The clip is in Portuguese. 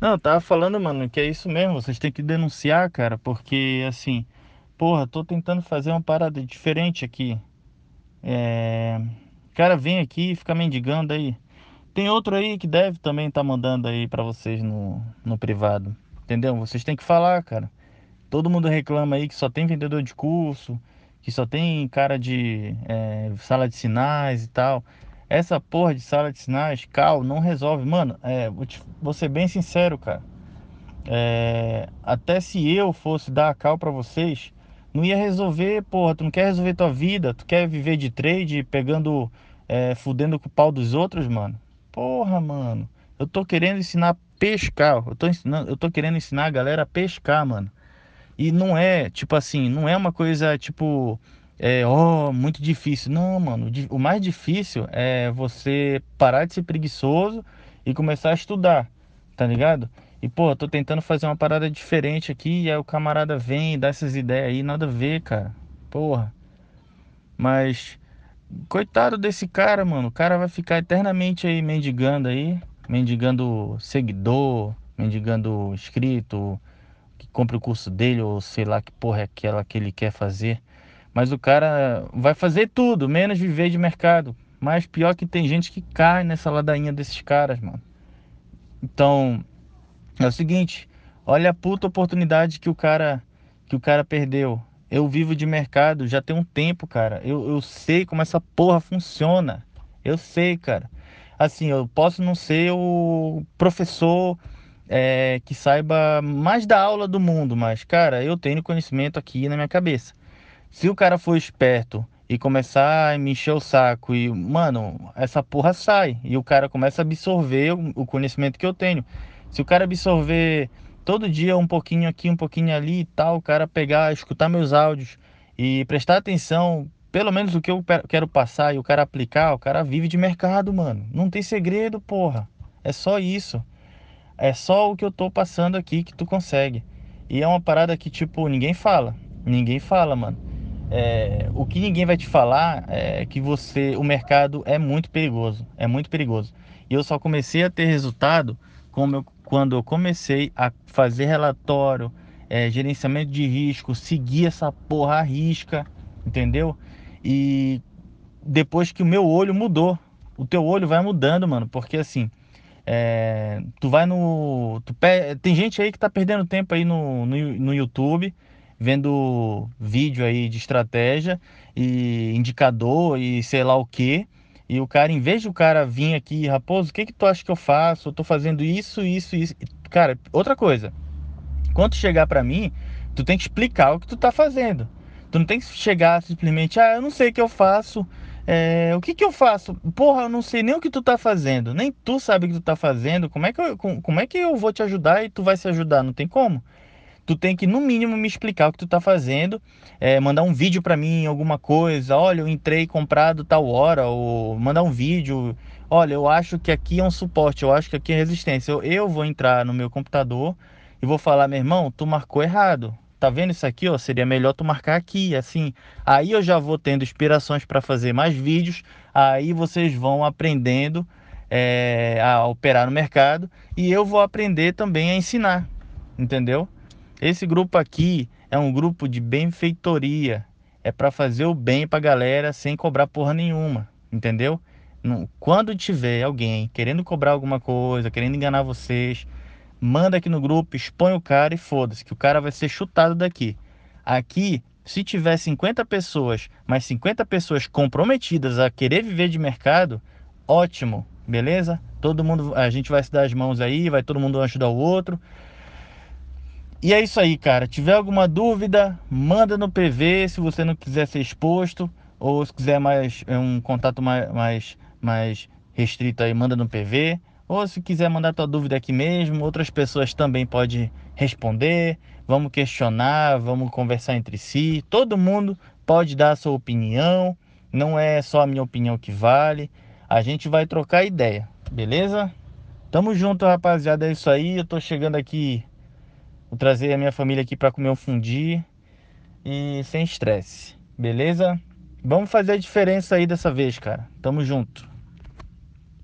Não, eu tava falando, mano, que é isso mesmo, vocês têm que denunciar, cara, porque assim, porra, tô tentando fazer uma parada diferente aqui. É. Cara, vem aqui e fica mendigando aí. Tem outro aí que deve também tá mandando aí pra vocês no, no privado. Entendeu? Vocês têm que falar, cara. Todo mundo reclama aí que só tem vendedor de curso, que só tem cara de é, sala de sinais e tal. Essa porra de sala de sinais, cal, não resolve. Mano, é, vou, te, vou ser bem sincero, cara. É, até se eu fosse dar a cal pra vocês, não ia resolver, porra. Tu não quer resolver tua vida, tu quer viver de trade, pegando, é, fudendo com o pau dos outros, mano. Porra, mano. Eu tô querendo ensinar a pescar. Eu tô, ensinando, eu tô querendo ensinar a galera a pescar, mano. E não é, tipo assim, não é uma coisa tipo, é, oh, muito difícil. Não, mano. O mais difícil é você parar de ser preguiçoso e começar a estudar, tá ligado? E, pô, tô tentando fazer uma parada diferente aqui, e aí o camarada vem e dá essas ideias aí, nada a ver, cara. Porra. Mas Coitado desse cara, mano. O cara vai ficar eternamente aí mendigando aí. Mendigando seguidor, mendigando inscrito, que compre o curso dele, ou sei lá que porra é aquela que ele quer fazer. Mas o cara vai fazer tudo, menos viver de mercado. Mas pior que tem gente que cai nessa ladainha desses caras, mano. Então, é o seguinte, olha a puta oportunidade que o cara que o cara perdeu. Eu vivo de mercado já tem um tempo, cara. Eu, eu sei como essa porra funciona. Eu sei, cara. Assim, eu posso não ser o professor é, que saiba mais da aula do mundo, mas, cara, eu tenho conhecimento aqui na minha cabeça. Se o cara for esperto e começar a me encher o saco e, mano, essa porra sai. E o cara começa a absorver o, conhecimento que eu tenho. Se o cara absorver todo dia um pouquinho aqui, um pouquinho ali e tal, o cara pegar, escutar meus áudios e prestar atenção, pelo menos o que eu quero passar e o cara aplicar, o cara vive de mercado, mano. Não tem segredo, porra. É só isso. É só o que eu tô passando aqui que tu consegue. E é uma parada que, tipo, ninguém fala. Ninguém fala, mano. É, o que ninguém vai te falar é que você, o mercado é muito perigoso. É muito perigoso. E eu só comecei a ter resultado eu, quando eu comecei a fazer relatório, é, gerenciamento de risco, seguir essa porra à risca, entendeu? E depois que o meu olho mudou, o teu olho vai mudando, mano, porque assim, é, tu vai no. Tu, tem gente aí que tá perdendo tempo aí no, no, no YouTube, vendo vídeo aí de estratégia e indicador e sei lá o que e o cara, em vez de o cara vir aqui, Raposo, o que que tu acha que eu faço? Eu tô fazendo isso, isso, isso. Cara, outra coisa. Quando chegar para mim, tu tem que explicar o que tu tá fazendo. Tu não tem que chegar simplesmente, ah, eu não sei o que eu faço. É, o que que eu faço? Porra, eu não sei nem o que tu tá fazendo. Nem tu sabe o que tu tá fazendo. Como é que eu, como é que eu vou te ajudar e tu vai se ajudar? Não tem como tu tem que no mínimo me explicar o que tu tá fazendo, é, mandar um vídeo para mim, alguma coisa, olha, eu entrei comprado tal hora, ou mandar um vídeo, olha, eu acho que aqui é um suporte, eu acho que aqui é resistência. Eu, eu vou entrar no meu computador e vou falar, meu irmão, tu marcou errado. Tá vendo isso aqui, ó? Seria melhor tu marcar aqui, assim. Aí eu já vou tendo inspirações para fazer mais vídeos. Aí vocês vão aprendendo é, a operar no mercado e eu vou aprender também a ensinar, entendeu? Esse grupo aqui é um grupo de benfeitoria. É para fazer o bem pra galera sem cobrar porra nenhuma, entendeu? Quando tiver alguém querendo cobrar alguma coisa, querendo enganar vocês, manda aqui no grupo, expõe o cara e foda-se, que o cara vai ser chutado daqui. Aqui, se tiver 50 pessoas, mas 50 pessoas comprometidas a querer viver de mercado, ótimo, beleza? Todo mundo, a gente vai se dar as mãos aí, vai todo mundo ajudar o outro. E é isso aí, cara. Tiver alguma dúvida, manda no PV se você não quiser ser exposto ou se quiser mais é, um contato mais, mais, mais restrito aí, manda no PV. Ou se quiser mandar tua dúvida aqui mesmo, outras pessoas também podem responder. Vamos questionar, vamos conversar entre si. Todo mundo pode dar a sua opinião. Não é só a minha opinião que vale. A gente vai trocar ideia, beleza? Tamo junto, rapaziada. É isso aí. Eu tô chegando aqui Vou trazer a minha família aqui para comer um fundi e sem estresse, beleza? Vamos fazer a diferença aí dessa vez, cara. Tamo junto.